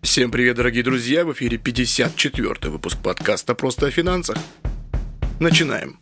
Всем привет, дорогие друзья! В эфире 54 выпуск подкаста «Просто о финансах». Начинаем.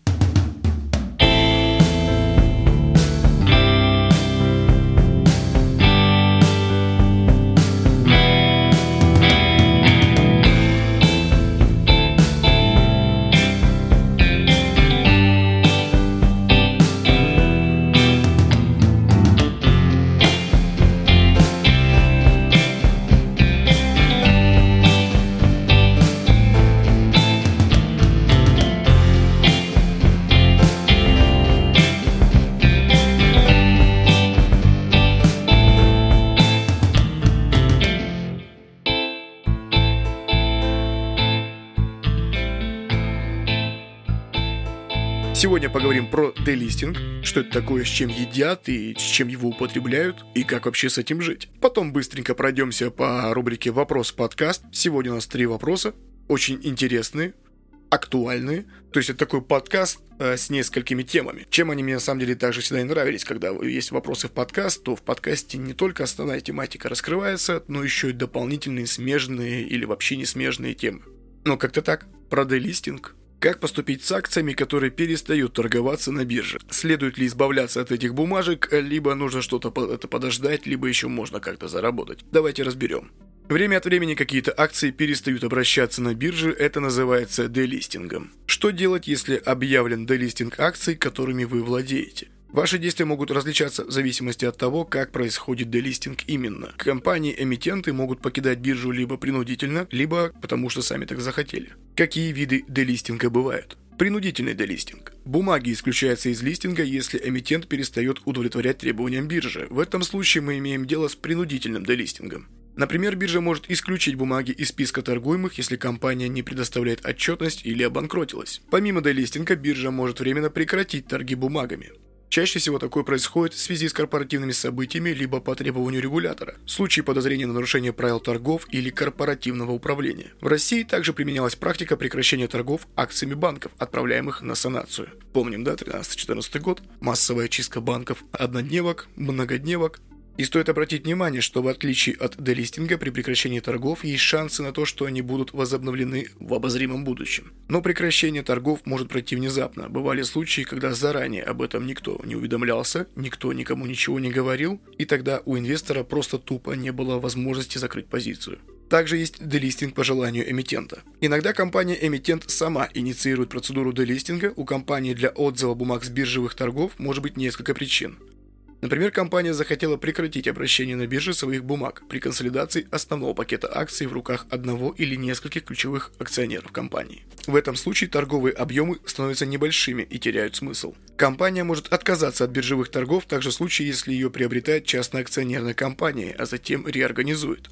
Сегодня поговорим про делистинг, что это такое, с чем едят и с чем его употребляют, и как вообще с этим жить. Потом быстренько пройдемся по рубрике «Вопрос-подкаст». Сегодня у нас три вопроса, очень интересные, актуальные. То есть это такой подкаст э, с несколькими темами. Чем они мне на самом деле также всегда и нравились, когда есть вопросы в подкаст, то в подкасте не только основная тематика раскрывается, но еще и дополнительные смежные или вообще не смежные темы. Но как-то так. Про делистинг как поступить с акциями, которые перестают торговаться на бирже? Следует ли избавляться от этих бумажек, либо нужно что-то это подождать, либо еще можно как-то заработать? Давайте разберем. Время от времени какие-то акции перестают обращаться на бирже, это называется делистингом. Что делать, если объявлен делистинг акций, которыми вы владеете? Ваши действия могут различаться в зависимости от того, как происходит делистинг именно. Компании-эмитенты могут покидать биржу либо принудительно, либо потому что сами так захотели. Какие виды делистинга бывают? Принудительный делистинг. Бумаги исключаются из листинга, если эмитент перестает удовлетворять требованиям биржи. В этом случае мы имеем дело с принудительным делистингом. Например, биржа может исключить бумаги из списка торгуемых, если компания не предоставляет отчетность или обанкротилась. Помимо делистинга, биржа может временно прекратить торги бумагами. Чаще всего такое происходит в связи с корпоративными событиями либо по требованию регулятора, в случае подозрения на нарушение правил торгов или корпоративного управления. В России также применялась практика прекращения торгов акциями банков, отправляемых на санацию. Помним, да, 13-14 год, массовая чистка банков однодневок, многодневок, и стоит обратить внимание, что в отличие от делистинга при прекращении торгов есть шансы на то, что они будут возобновлены в обозримом будущем. Но прекращение торгов может пройти внезапно. Бывали случаи, когда заранее об этом никто не уведомлялся, никто никому ничего не говорил, и тогда у инвестора просто тупо не было возможности закрыть позицию. Также есть делистинг по желанию эмитента. Иногда компания-эмитент сама инициирует процедуру делистинга, у компании для отзыва бумаг с биржевых торгов может быть несколько причин. Например, компания захотела прекратить обращение на бирже своих бумаг при консолидации основного пакета акций в руках одного или нескольких ключевых акционеров компании. В этом случае торговые объемы становятся небольшими и теряют смысл. Компания может отказаться от биржевых торгов также в случае, если ее приобретает частная акционерная компания, а затем реорганизует.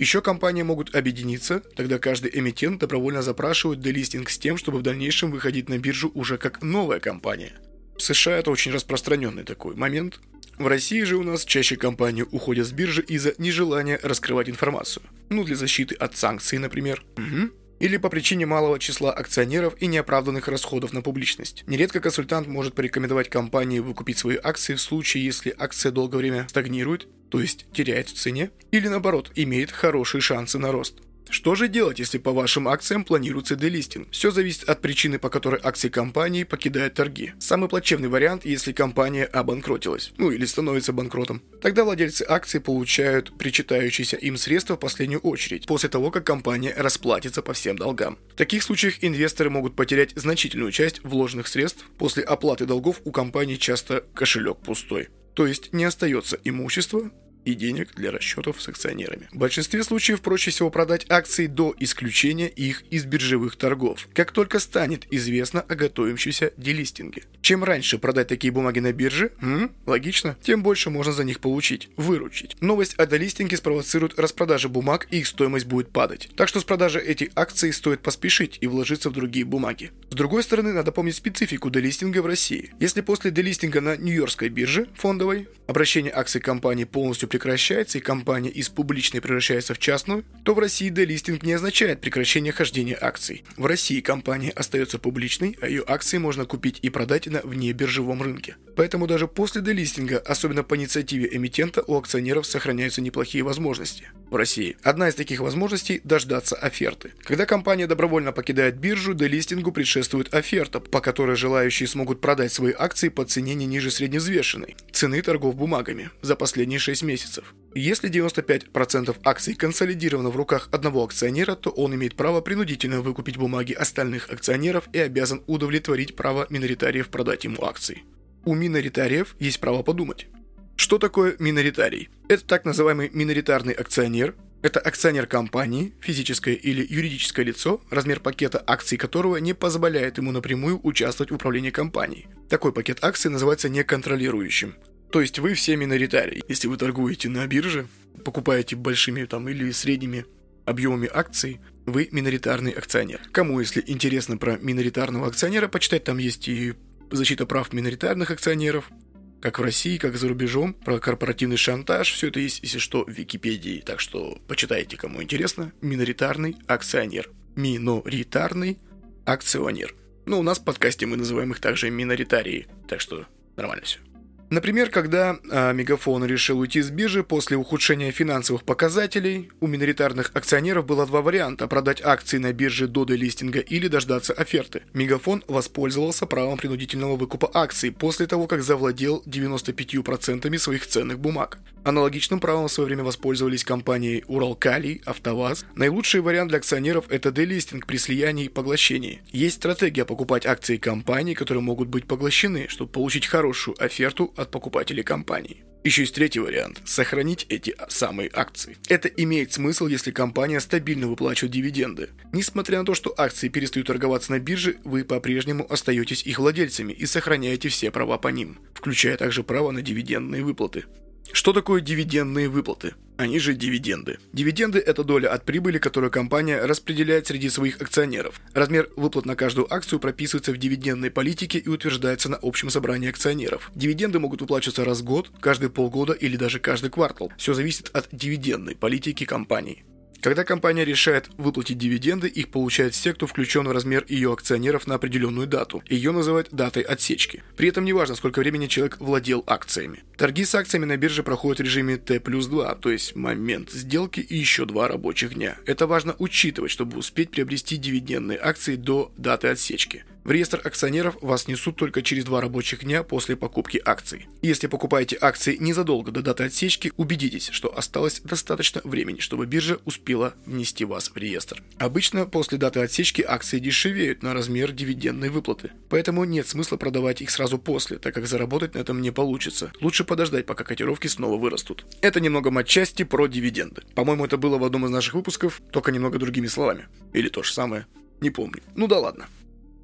Еще компании могут объединиться, тогда каждый эмитент добровольно запрашивает делистинг с тем, чтобы в дальнейшем выходить на биржу уже как новая компания – в США это очень распространенный такой момент. В России же у нас чаще компании уходят с биржи из-за нежелания раскрывать информацию. Ну, для защиты от санкций, например. Угу. Или по причине малого числа акционеров и неоправданных расходов на публичность. Нередко консультант может порекомендовать компании выкупить свои акции в случае, если акция долгое время стагнирует, то есть теряет в цене, или наоборот, имеет хорошие шансы на рост. Что же делать, если по вашим акциям планируется делистинг? Все зависит от причины, по которой акции компании покидают торги. Самый плачевный вариант, если компания обанкротилась, ну или становится банкротом. Тогда владельцы акций получают причитающиеся им средства в последнюю очередь, после того, как компания расплатится по всем долгам. В таких случаях инвесторы могут потерять значительную часть вложенных средств. После оплаты долгов у компании часто кошелек пустой. То есть не остается имущества, и денег для расчетов с акционерами. В большинстве случаев проще всего продать акции до исключения их из биржевых торгов, как только станет известно о готовящемся делистинге. Чем раньше продать такие бумаги на бирже, м, логично, тем больше можно за них получить, выручить. Новость о делистинге спровоцирует распродажи бумаг и их стоимость будет падать. Так что с продажи этих акций стоит поспешить и вложиться в другие бумаги. С другой стороны, надо помнить специфику делистинга в России. Если после делистинга на Нью-Йоркской бирже фондовой обращение акций компании полностью прекращается и компания из публичной превращается в частную, то в России делистинг не означает прекращение хождения акций. В России компания остается публичной, а ее акции можно купить и продать на внебиржевом рынке. Поэтому даже после делистинга, особенно по инициативе эмитента, у акционеров сохраняются неплохие возможности. России. Одна из таких возможностей – дождаться оферты. Когда компания добровольно покидает биржу, делистингу предшествует оферта, по которой желающие смогут продать свои акции по цене не ниже средневзвешенной цены торгов бумагами за последние 6 месяцев. Если 95% акций консолидировано в руках одного акционера, то он имеет право принудительно выкупить бумаги остальных акционеров и обязан удовлетворить право миноритариев продать ему акции. У миноритариев есть право подумать. Что такое миноритарий? Это так называемый миноритарный акционер, это акционер компании, физическое или юридическое лицо, размер пакета акций которого не позволяет ему напрямую участвовать в управлении компанией. Такой пакет акций называется неконтролирующим. То есть вы все миноритарии. Если вы торгуете на бирже, покупаете большими там или средними объемами акций, вы миноритарный акционер. Кому, если интересно про миноритарного акционера, почитать там есть и защита прав миноритарных акционеров, как в России, как за рубежом, про корпоративный шантаж. Все это есть, если что, в Википедии. Так что почитайте, кому интересно. Миноритарный акционер. Миноритарный акционер. Ну, у нас в подкасте мы называем их также миноритарии. Так что нормально все. Например, когда а, Мегафон решил уйти с биржи после ухудшения финансовых показателей, у миноритарных акционеров было два варианта – продать акции на бирже до делистинга или дождаться оферты. Мегафон воспользовался правом принудительного выкупа акций после того, как завладел 95% своих ценных бумаг. Аналогичным правом в свое время воспользовались компании Уралкалий, АвтоВАЗ. Наилучший вариант для акционеров – это делистинг при слиянии и поглощении. Есть стратегия покупать акции компаний, которые могут быть поглощены, чтобы получить хорошую оферту от покупателей компании. Еще есть третий вариант – сохранить эти самые акции. Это имеет смысл, если компания стабильно выплачивает дивиденды. Несмотря на то, что акции перестают торговаться на бирже, вы по-прежнему остаетесь их владельцами и сохраняете все права по ним, включая также право на дивидендные выплаты. Что такое дивидендные выплаты? Они же дивиденды. Дивиденды – это доля от прибыли, которую компания распределяет среди своих акционеров. Размер выплат на каждую акцию прописывается в дивидендной политике и утверждается на общем собрании акционеров. Дивиденды могут выплачиваться раз в год, каждые полгода или даже каждый квартал. Все зависит от дивидендной политики компании. Когда компания решает выплатить дивиденды, их получают все, кто включен в размер ее акционеров на определенную дату. Ее называют датой отсечки. При этом не важно, сколько времени человек владел акциями. Торги с акциями на бирже проходят в режиме T плюс 2, то есть момент сделки и еще два рабочих дня. Это важно учитывать, чтобы успеть приобрести дивидендные акции до даты отсечки. В реестр акционеров вас несут только через два рабочих дня после покупки акций. Если покупаете акции незадолго до даты отсечки, убедитесь, что осталось достаточно времени, чтобы биржа успела внести вас в реестр. Обычно после даты отсечки акции дешевеют на размер дивидендной выплаты, поэтому нет смысла продавать их сразу после, так как заработать на этом не получится. Лучше подождать, пока котировки снова вырастут. Это немного матчасти про дивиденды. По-моему, это было в одном из наших выпусков, только немного другими словами. Или то же самое. Не помню. Ну да ладно.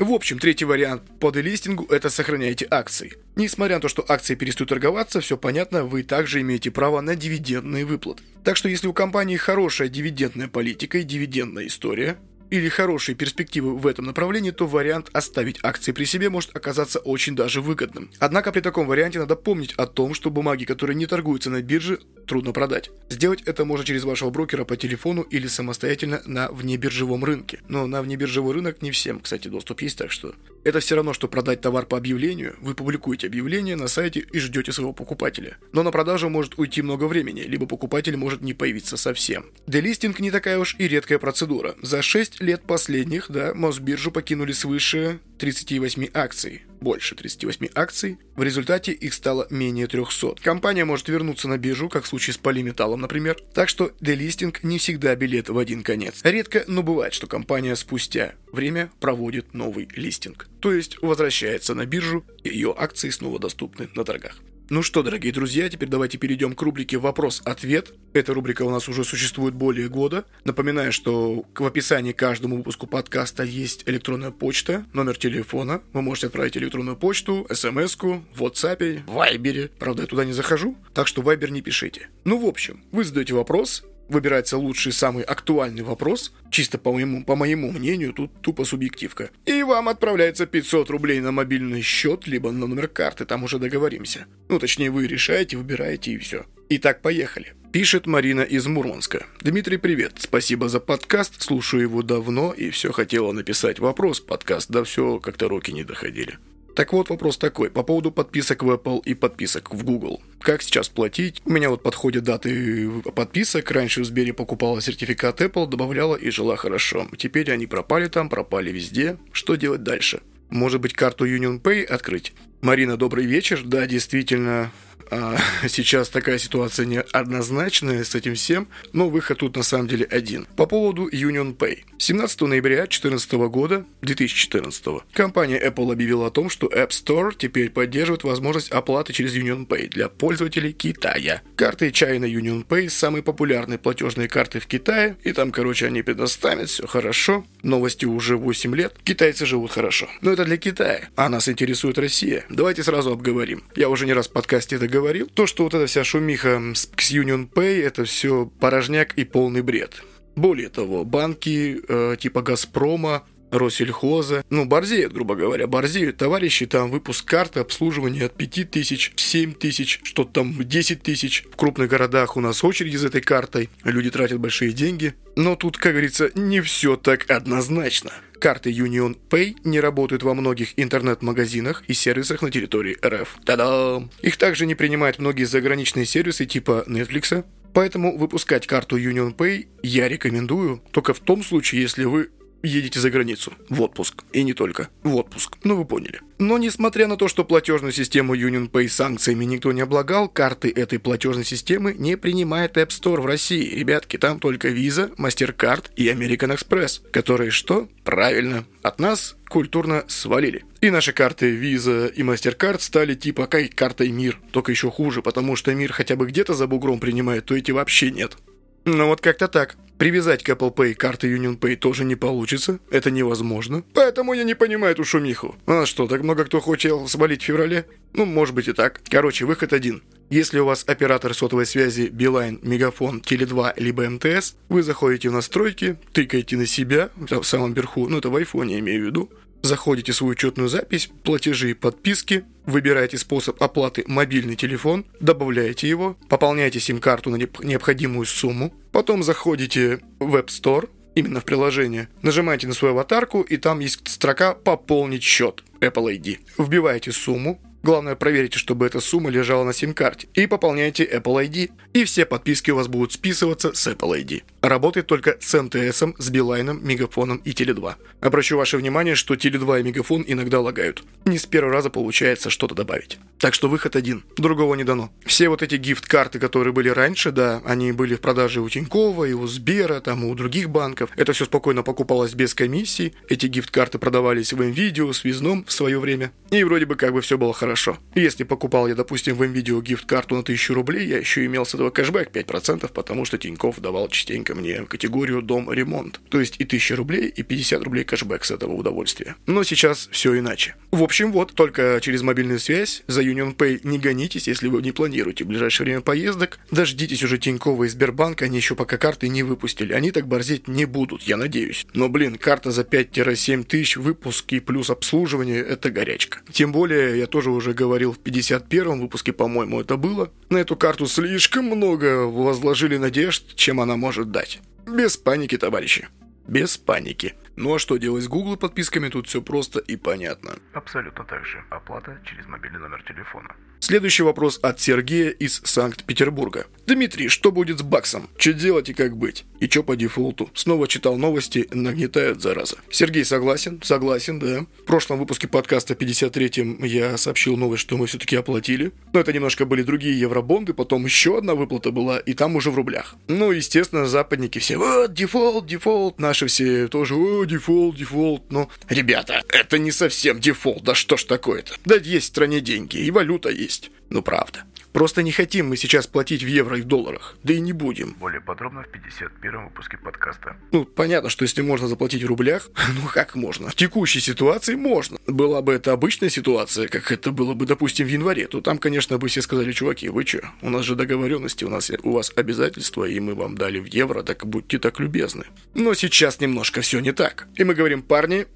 В общем, третий вариант по делистингу – это сохраняйте акции. Несмотря на то, что акции перестают торговаться, все понятно, вы также имеете право на дивидендные выплаты. Так что если у компании хорошая дивидендная политика и дивидендная история, или хорошие перспективы в этом направлении, то вариант оставить акции при себе может оказаться очень даже выгодным. Однако при таком варианте надо помнить о том, что бумаги, которые не торгуются на бирже, трудно продать. Сделать это можно через вашего брокера по телефону или самостоятельно на внебиржевом рынке. Но на внебиржевой рынок не всем, кстати, доступ есть, так что это все равно, что продать товар по объявлению. Вы публикуете объявление на сайте и ждете своего покупателя. Но на продажу может уйти много времени, либо покупатель может не появиться совсем. Делистинг не такая уж и редкая процедура. За 6 лет последних, да, Мосбиржу покинули свыше 38 акций. Больше 38 акций. В результате их стало менее 300. Компания может вернуться на биржу, как в случае с полиметаллом, например. Так что делистинг не всегда билет в один конец. Редко, но бывает, что компания спустя время проводит новый листинг. То есть возвращается на биржу, и ее акции снова доступны на торгах. Ну что, дорогие друзья, теперь давайте перейдем к рубрике «Вопрос-ответ». Эта рубрика у нас уже существует более года. Напоминаю, что в описании к каждому выпуску подкаста есть электронная почта, номер телефона. Вы можете отправить электронную почту, смс-ку, в WhatsApp, в Viber. Правда, я туда не захожу, так что Viber не пишите. Ну, в общем, вы задаете вопрос, выбирается лучший, самый актуальный вопрос, чисто по моему, по моему мнению, тут тупо субъективка. И вам отправляется 500 рублей на мобильный счет, либо на номер карты, там уже договоримся. Ну, точнее, вы решаете, выбираете и все. Итак, поехали. Пишет Марина из Мурманска. Дмитрий, привет. Спасибо за подкаст. Слушаю его давно и все хотела написать вопрос. Подкаст, да все как-то руки не доходили. Так вот, вопрос такой, по поводу подписок в Apple и подписок в Google. Как сейчас платить? У меня вот подходят даты подписок. Раньше в Сбере покупала сертификат Apple, добавляла и жила хорошо. Теперь они пропали там, пропали везде. Что делать дальше? Может быть, карту Union Pay открыть? Марина, добрый вечер. Да, действительно, а, сейчас такая ситуация неоднозначная с этим всем, но выход тут на самом деле один. По поводу Union Pay. 17 ноября 2014 года, 2014, компания Apple объявила о том, что App Store теперь поддерживает возможность оплаты через Union Pay для пользователей Китая. Карты China Union Pay – самые популярные платежные карты в Китае, и там, короче, они предоставят, все хорошо. Новости уже 8 лет, китайцы живут хорошо. Но это для Китая, а нас интересует Россия. Давайте сразу обговорим. Я уже не раз в подкасте это говорил. То, что вот эта вся шумиха с Union Pay – это все порожняк и полный бред. Более того, банки э, типа «Газпрома», Россельхоза. Ну, борзеют, грубо говоря, борзеют товарищи, там выпуск карты, обслуживание от 5 тысяч, 7 тысяч, что-то там 10 тысяч. В крупных городах у нас очереди за этой картой, люди тратят большие деньги. Но тут, как говорится, не все так однозначно. Карты Union Pay не работают во многих интернет-магазинах и сервисах на территории РФ. Та-дам! Их также не принимают многие заграничные сервисы типа Netflix, Поэтому выпускать карту Union Pay я рекомендую только в том случае, если вы едете за границу, в отпуск. И не только, в отпуск. Ну вы поняли. Но несмотря на то, что платежную систему Union Pay санкциями никто не облагал, карты этой платежной системы не принимает App Store в России. Ребятки, там только Visa, MasterCard и American Express, которые что? Правильно, от нас культурно свалили. И наши карты Visa и MasterCard стали типа как картой Мир, только еще хуже, потому что Мир хотя бы где-то за бугром принимает, то эти вообще нет. Ну вот как-то так. Привязать к Apple Pay карты Union Pay тоже не получится. Это невозможно. Поэтому я не понимаю эту шумиху. А что, так много кто хочет свалить в феврале? Ну, может быть и так. Короче, выход один. Если у вас оператор сотовой связи Билайн, Мегафон, Теле2 либо МТС, вы заходите в настройки, тыкаете на себя, в самом верху, ну это в айфоне имею в виду, Заходите в свою учетную запись, платежи и подписки, выбираете способ оплаты мобильный телефон, добавляете его, пополняете сим-карту на необходимую сумму, потом заходите в App Store, именно в приложение, нажимаете на свою аватарку и там есть строка «Пополнить счет» Apple ID. Вбиваете сумму, Главное, проверите, чтобы эта сумма лежала на сим-карте. И пополняйте Apple ID. И все подписки у вас будут списываться с Apple ID. Работает только с МТС, с Билайном, Мегафоном и Теле2. Обращу ваше внимание, что Теле2 и Мегафон иногда лагают. Не с первого раза получается что-то добавить. Так что выход один. Другого не дано. Все вот эти гифт-карты, которые были раньше, да, они были в продаже у Тинькова, и у Сбера, там, и у других банков. Это все спокойно покупалось без комиссии. Эти гифт-карты продавались в МВидео, Связном в свое время. И вроде бы как бы все было хорошо хорошо. Если покупал я, допустим, в МВидео гифт-карту на 1000 рублей, я еще имел с этого кэшбэк 5%, потому что Тиньков давал частенько мне категорию «дом-ремонт». То есть и 1000 рублей, и 50 рублей кэшбэк с этого удовольствия. Но сейчас все иначе. В общем, вот, только через мобильную связь за Union Pay не гонитесь, если вы не планируете в ближайшее время поездок. Дождитесь уже Тинькова и Сбербанка, они еще пока карты не выпустили. Они так борзеть не будут, я надеюсь. Но, блин, карта за 5-7 тысяч, выпуски плюс обслуживание – это горячка. Тем более, я тоже уже говорил в 51-м выпуске, по-моему, это было. На эту карту слишком много возложили надежд, чем она может дать. Без паники, товарищи. Без паники. Ну а что делать с Google подписками, тут все просто и понятно. Абсолютно так же. Оплата через мобильный номер телефона. Следующий вопрос от Сергея из Санкт-Петербурга. Дмитрий, что будет с баксом? Что делать и как быть? И что по дефолту? Снова читал новости, нагнетают зараза. Сергей согласен? Согласен, да. В прошлом выпуске подкаста 53-м я сообщил новость, что мы все-таки оплатили. Но это немножко были другие евробонды, потом еще одна выплата была, и там уже в рублях. Ну, естественно, западники все, вот, дефолт, дефолт, наши все тоже, о, дефолт, дефолт. Но, ребята, это не совсем дефолт, да что ж такое-то? Да есть в стране деньги, и валюта есть. Ну, правда. Просто не хотим мы сейчас платить в евро и в долларах. Да и не будем. Более подробно в 51 выпуске подкаста. Ну, понятно, что если можно заплатить в рублях, ну как можно? В текущей ситуации можно. Была бы это обычная ситуация, как это было бы, допустим, в январе, то там, конечно, бы все сказали, чуваки, вы что, у нас же договоренности, у нас у вас обязательства, и мы вам дали в евро, так будьте так любезны. Но сейчас немножко все не так. И мы говорим, парни,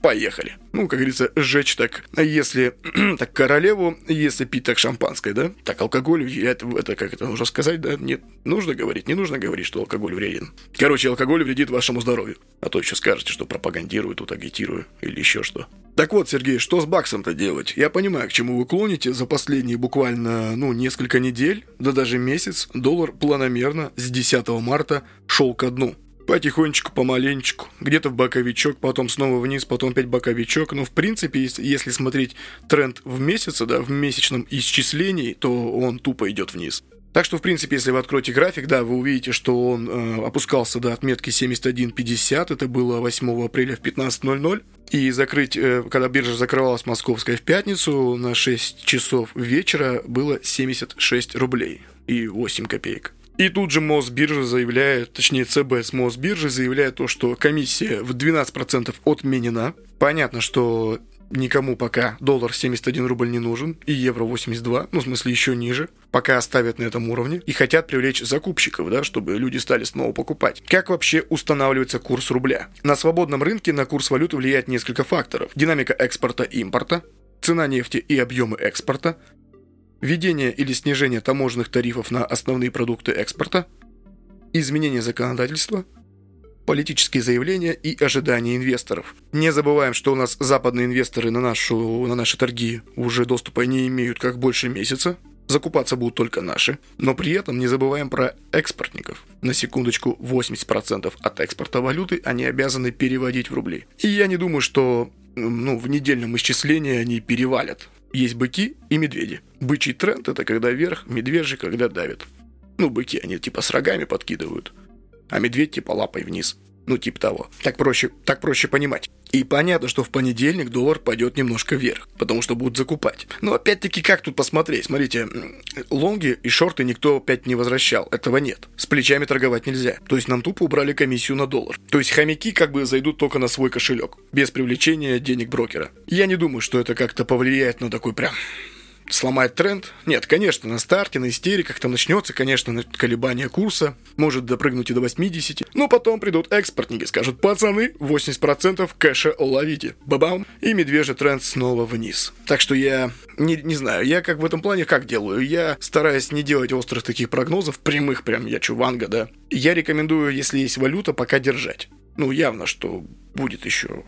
поехали. Ну, как говорится, сжечь так, если так королеву, если пить так шампанское, да? Так алкоголь, это, это как это нужно сказать, да? Нет, нужно говорить, не нужно говорить, что алкоголь вреден. Короче, алкоголь вредит вашему здоровью. А то еще скажете, что пропагандирую, тут агитирую или еще что. Так вот, Сергей, что с баксом-то делать? Я понимаю, к чему вы клоните. За последние буквально, ну, несколько недель, да даже месяц, доллар планомерно с 10 марта шел ко дну. Потихонечку, помаленечку, где-то в боковичок, потом снова вниз, потом опять боковичок. Но, в принципе, если смотреть тренд в месяце, да, в месячном исчислении, то он тупо идет вниз. Так что, в принципе, если вы откроете график, да, вы увидите, что он э, опускался до отметки 71.50, это было 8 апреля в 15.00. И закрыть, э, когда биржа закрывалась московская в пятницу, на 6 часов вечера было 76 рублей и 8 копеек. И тут же Мосбиржа заявляет, точнее ЦБ с Мосбиржи заявляет то, что комиссия в 12% отменена. Понятно, что никому пока доллар 71 рубль не нужен и евро 82, ну в смысле еще ниже, пока оставят на этом уровне и хотят привлечь закупщиков, да, чтобы люди стали снова покупать. Как вообще устанавливается курс рубля? На свободном рынке на курс валюты влияет несколько факторов. Динамика экспорта и импорта, цена нефти и объемы экспорта, введение или снижение таможенных тарифов на основные продукты экспорта, изменение законодательства, политические заявления и ожидания инвесторов. Не забываем, что у нас западные инвесторы на, нашу, на наши торги уже доступа не имеют как больше месяца, Закупаться будут только наши. Но при этом не забываем про экспортников. На секундочку, 80% от экспорта валюты они обязаны переводить в рубли. И я не думаю, что ну, в недельном исчислении они перевалят есть быки и медведи. Бычий тренд – это когда вверх, медвежий – когда давит. Ну, быки, они типа с рогами подкидывают, а медведь типа лапой вниз. Ну, типа того. Так проще, так проще понимать. И понятно, что в понедельник доллар пойдет немножко вверх, потому что будут закупать. Но опять-таки, как тут посмотреть? Смотрите, лонги и шорты никто опять не возвращал. Этого нет. С плечами торговать нельзя. То есть нам тупо убрали комиссию на доллар. То есть хомяки как бы зайдут только на свой кошелек, без привлечения денег брокера. Я не думаю, что это как-то повлияет на такой прям сломать тренд? Нет, конечно, на старте, на истериках там начнется, конечно, колебание курса, может допрыгнуть и до 80, но потом придут экспортники, скажут, пацаны, 80% кэша ловите, бабам, и медвежий тренд снова вниз. Так что я не, не знаю, я как в этом плане как делаю? Я стараюсь не делать острых таких прогнозов, прямых прям, я чуванга, да. Я рекомендую, если есть валюта, пока держать. Ну, явно, что будет еще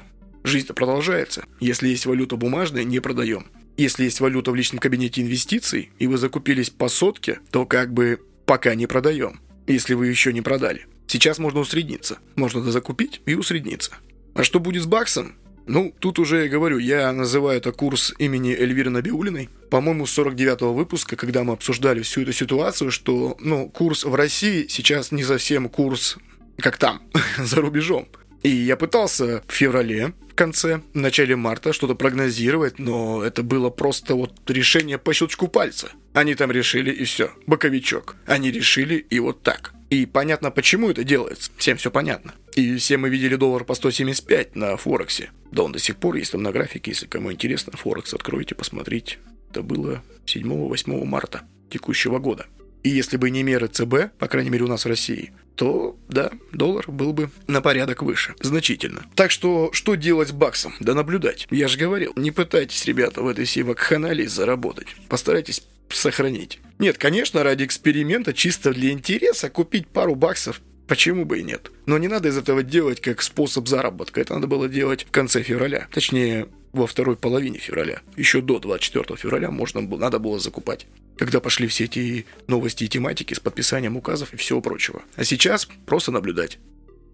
Жизнь-то продолжается. Если есть валюта бумажная, не продаем. Если есть валюта в личном кабинете инвестиций, и вы закупились по сотке, то как бы пока не продаем, если вы еще не продали. Сейчас можно усредниться. Можно закупить и усредниться. А что будет с баксом? Ну, тут уже я говорю, я называю это курс имени Эльвиры Набиулиной. По-моему, с 49-го выпуска, когда мы обсуждали всю эту ситуацию, что, ну, курс в России сейчас не совсем курс, как там, за рубежом. И я пытался в феврале конце, в начале марта что-то прогнозировать, но это было просто вот решение по щелчку пальца. Они там решили и все, боковичок. Они решили и вот так. И понятно, почему это делается. Всем все понятно. И все мы видели доллар по 175 на Форексе. Да он до сих пор есть там на графике, если кому интересно, Форекс откройте, посмотрите. Это было 7-8 марта текущего года. И если бы не меры ЦБ, по крайней мере у нас в России, то, да, доллар был бы на порядок выше. Значительно. Так что, что делать с баксом? Да наблюдать. Я же говорил, не пытайтесь, ребята, в этой всей вакханалии заработать. Постарайтесь сохранить. Нет, конечно, ради эксперимента, чисто для интереса, купить пару баксов Почему бы и нет? Но не надо из этого делать как способ заработка. Это надо было делать в конце февраля. Точнее, во второй половине февраля. Еще до 24 февраля можно было, надо было закупать. Когда пошли все эти новости и тематики с подписанием указов и всего прочего. А сейчас просто наблюдать.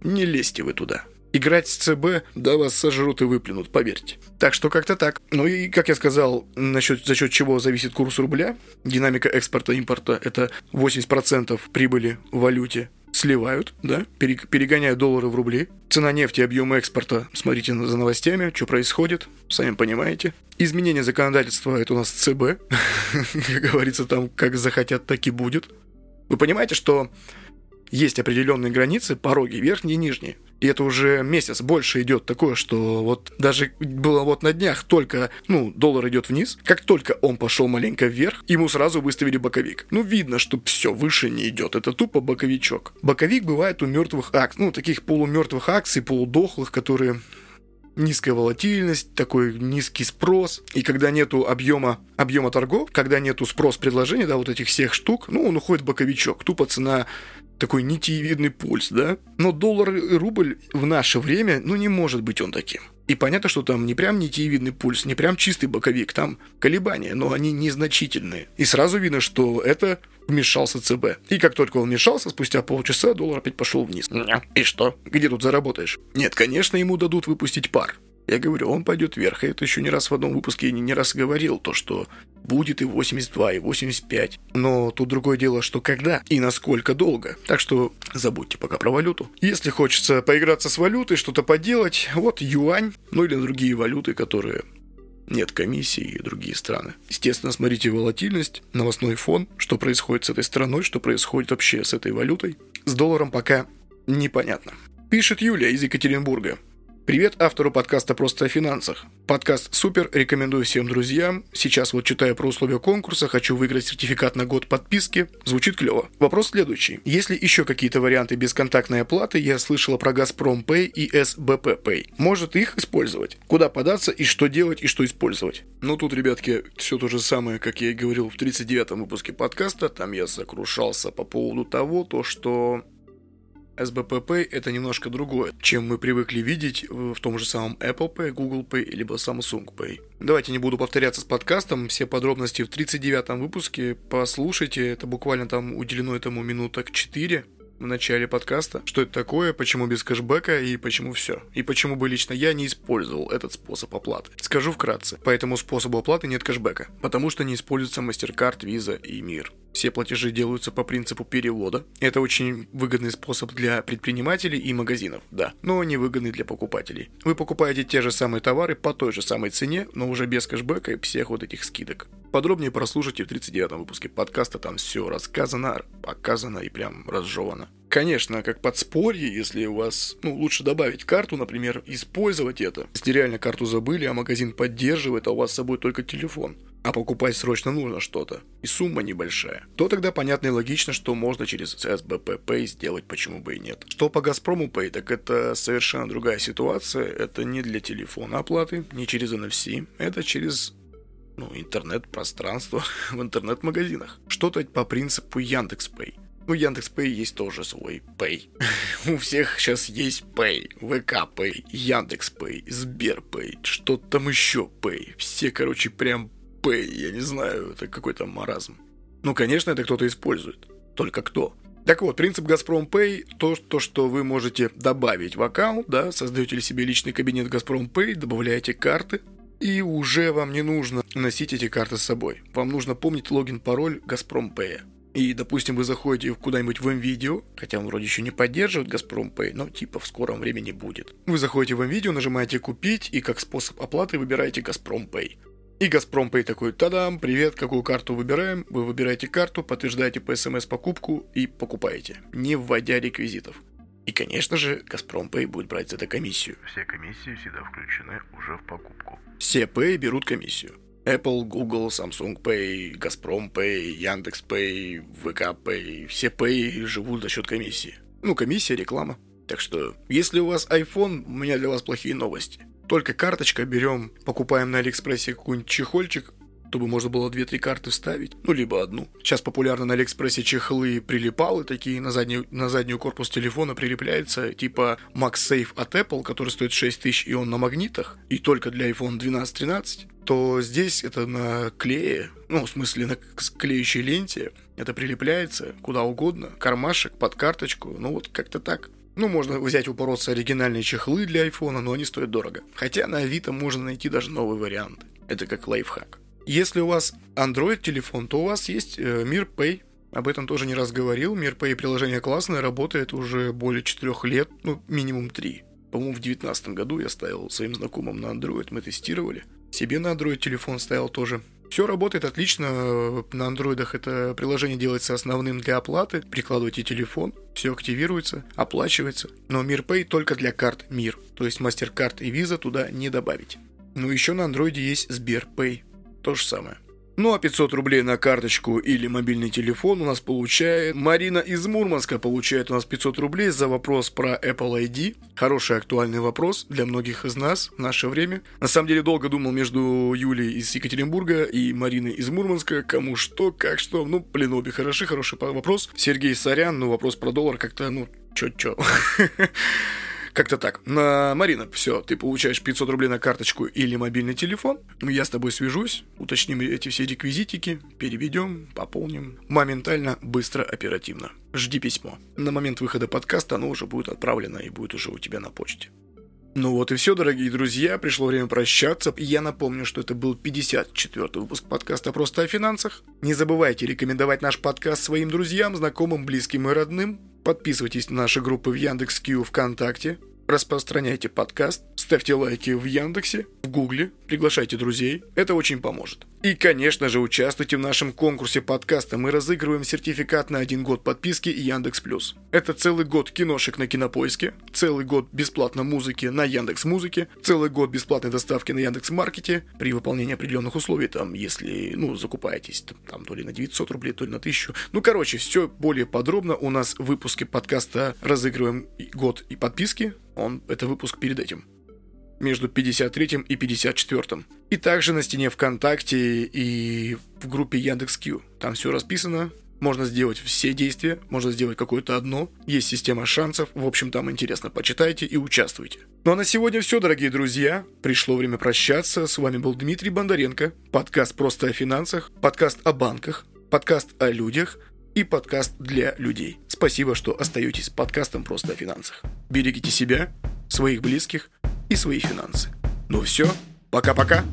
Не лезьте вы туда. Играть с ЦБ, да вас сожрут и выплюнут, поверьте. Так что как-то так. Ну и, как я сказал, насчет, за счет чего зависит курс рубля, динамика экспорта-импорта – это 80% прибыли в валюте сливают, да, перегоняют доллары в рубли. Цена нефти, объем экспорта, смотрите за новостями, что происходит, сами понимаете. Изменение законодательства, это у нас ЦБ, как говорится, там как захотят, так и будет. Вы понимаете, что есть определенные границы, пороги, верхние и нижние. И это уже месяц больше идет такое, что вот даже было вот на днях только, ну, доллар идет вниз, как только он пошел маленько вверх, ему сразу выставили боковик. Ну, видно, что все, выше не идет. Это тупо боковичок. Боковик бывает у мертвых акций, ну, таких полумертвых акций, полудохлых, которые низкая волатильность, такой низкий спрос. И когда нету объема, объема торгов, когда нету спрос-предложения, да, вот этих всех штук, ну, он уходит в боковичок. Тупо цена такой нитиевидный пульс, да? Но доллар и рубль в наше время, ну, не может быть он таким. И понятно, что там не прям нитиевидный пульс, не прям чистый боковик, там колебания, но они незначительные. И сразу видно, что это вмешался ЦБ. И как только он вмешался, спустя полчаса доллар опять пошел вниз. И что? Где тут заработаешь? Нет, конечно, ему дадут выпустить пар. Я говорю, он пойдет вверх. И это еще не раз в одном выпуске я не, не раз говорил, то, что будет и 82, и 85. Но тут другое дело, что когда и насколько долго. Так что забудьте пока про валюту. Если хочется поиграться с валютой, что-то поделать, вот юань, ну или другие валюты, которые нет комиссии и другие страны. Естественно, смотрите волатильность, новостной фон, что происходит с этой страной, что происходит вообще с этой валютой. С долларом пока непонятно. Пишет Юлия из Екатеринбурга. Привет автору подкаста «Просто о финансах». Подкаст супер, рекомендую всем друзьям. Сейчас вот читаю про условия конкурса, хочу выиграть сертификат на год подписки. Звучит клево. Вопрос следующий. Есть ли еще какие-то варианты бесконтактной оплаты? Я слышала про Газпром Pay и СБП Pay. Может их использовать? Куда податься и что делать и что использовать? Ну тут, ребятки, все то же самое, как я и говорил в 39-м выпуске подкаста. Там я сокрушался по поводу того, то что Pay это немножко другое, чем мы привыкли видеть в том же самом Apple Pay, Google Pay, либо Samsung Pay. Давайте не буду повторяться с подкастом, все подробности в 39-м выпуске, послушайте, это буквально там уделено этому минуток 4 в начале подкаста, что это такое, почему без кэшбэка и почему все. И почему бы лично я не использовал этот способ оплаты. Скажу вкратце, по этому способу оплаты нет кэшбэка, потому что не используется MasterCard, Visa и Мир. Все платежи делаются по принципу перевода. Это очень выгодный способ для предпринимателей и магазинов, да, но невыгодный для покупателей. Вы покупаете те же самые товары по той же самой цене, но уже без кэшбэка и всех вот этих скидок. Подробнее прослушайте в 39 выпуске подкаста, там все рассказано, показано и прям разжевано. Конечно, как подспорье, если у вас, ну, лучше добавить карту, например, использовать это. Если реально карту забыли, а магазин поддерживает, а у вас с собой только телефон, а покупать срочно нужно что-то, и сумма небольшая, то тогда понятно и логично, что можно через Pay сделать, почему бы и нет. Что по Газпрому Pay, так это совершенно другая ситуация, это не для телефона оплаты, не через NFC, это через ну, интернет-пространство в интернет-магазинах. Что-то по принципу Яндекс.Пэй. Ну, Яндекс.Пэй есть тоже свой Pay. У всех сейчас есть Pay, ВК Pay, Яндекс Pay, Сбер Pay, что там еще Pay. Все, короче, прям Pay, я не знаю, это какой-то маразм. Ну, конечно, это кто-то использует. Только кто? Так вот, принцип Газпром Pay то, то, что вы можете добавить в аккаунт, да, создаете себе личный кабинет Газпром Pay, добавляете карты, и уже вам не нужно носить эти карты с собой. Вам нужно помнить логин-пароль Газпром Pay. И, допустим, вы заходите куда-нибудь в MVideo, хотя он вроде еще не поддерживает Газпром Pay, но типа в скором времени будет. Вы заходите в MVideo, нажимаете «Купить» и как способ оплаты выбираете Газпром Pay. И Газпром Pay такой, тадам, привет, какую карту выбираем? Вы выбираете карту, подтверждаете по смс покупку и покупаете, не вводя реквизитов. И, конечно же, Газпром Pay будет брать за это комиссию. Все комиссии всегда включены уже в покупку. Все Pay берут комиссию. Apple, Google, Samsung Pay, Газпром Pay, Яндекс Pay, ВК Pay, все Pay живут за счет комиссии. Ну, комиссия, реклама. Так что, если у вас iPhone, у меня для вас плохие новости. Только карточка берем, покупаем на Алиэкспрессе какой-нибудь чехольчик, чтобы можно было 2-3 карты вставить, ну, либо одну. Сейчас популярны на Алиэкспрессе чехлы прилипалы такие, на, заднюю, на заднюю корпус телефона прилепляется, типа MagSafe от Apple, который стоит 6 тысяч, и он на магнитах, и только для iPhone 12-13, то здесь это на клее, ну, в смысле, на клеющей ленте, это прилепляется куда угодно, кармашек, под карточку, ну, вот как-то так. Ну, можно взять упороться оригинальные чехлы для айфона, но они стоят дорого. Хотя на Авито можно найти даже новый вариант. Это как лайфхак. Если у вас Android телефон, то у вас есть э, Мир Pay. Об этом тоже не раз говорил. Мир Pay приложение классное, работает уже более 4 лет, ну, минимум 3. По-моему, в 2019 году я ставил своим знакомым на Android, мы тестировали. Себе на Android телефон ставил тоже. Все работает отлично. На андроидах это приложение делается основным для оплаты. Прикладываете телефон, все активируется, оплачивается. Но Мир Pay только для карт Мир. То есть MasterCard и Visa туда не добавить. Ну еще на андроиде есть Сбер Pay то же самое. Ну а 500 рублей на карточку или мобильный телефон у нас получает Марина из Мурманска. Получает у нас 500 рублей за вопрос про Apple ID. Хороший актуальный вопрос для многих из нас в наше время. На самом деле долго думал между Юлей из Екатеринбурга и Мариной из Мурманска. Кому что, как что. Ну, блин, обе хороши, хороший вопрос. Сергей Сорян, ну вопрос про доллар как-то, ну, чё-чё. Как-то так. На, Марина, все, ты получаешь 500 рублей на карточку или мобильный телефон. Я с тобой свяжусь, уточним эти все реквизитики, переведем, пополним. Моментально, быстро, оперативно. Жди письмо. На момент выхода подкаста оно уже будет отправлено и будет уже у тебя на почте. Ну вот и все, дорогие друзья, пришло время прощаться. Я напомню, что это был 54-й выпуск подкаста «Просто о финансах». Не забывайте рекомендовать наш подкаст своим друзьям, знакомым, близким и родным. Подписывайтесь на наши группы в Яндекс.Кью ВКонтакте, распространяйте подкаст, ставьте лайки в Яндексе, в Гугле, приглашайте друзей. Это очень поможет. И, конечно же, участвуйте в нашем конкурсе подкаста. Мы разыгрываем сертификат на один год подписки Яндекс Плюс. Это целый год киношек на Кинопоиске, целый год бесплатно музыки на Яндекс Музыке, целый год бесплатной доставки на Яндекс Маркете при выполнении определенных условий, там, если, ну, закупаетесь, там, то ли на 900 рублей, то ли на 1000. Ну, короче, все более подробно у нас в выпуске подкаста разыгрываем год и подписки. Он, это выпуск перед этим между 53 и 54. И также на стене ВКонтакте и в группе Яндекс.Кью. Там все расписано, можно сделать все действия, можно сделать какое-то одно. Есть система шансов. В общем, там интересно. Почитайте и участвуйте. Ну а на сегодня все, дорогие друзья. Пришло время прощаться. С вами был Дмитрий Бондаренко. Подкаст «Просто о финансах», подкаст о банках, подкаст о людях и подкаст для людей. Спасибо, что остаетесь подкастом «Просто о финансах». Берегите себя, своих близких – и свои финансы. Ну все, пока-пока.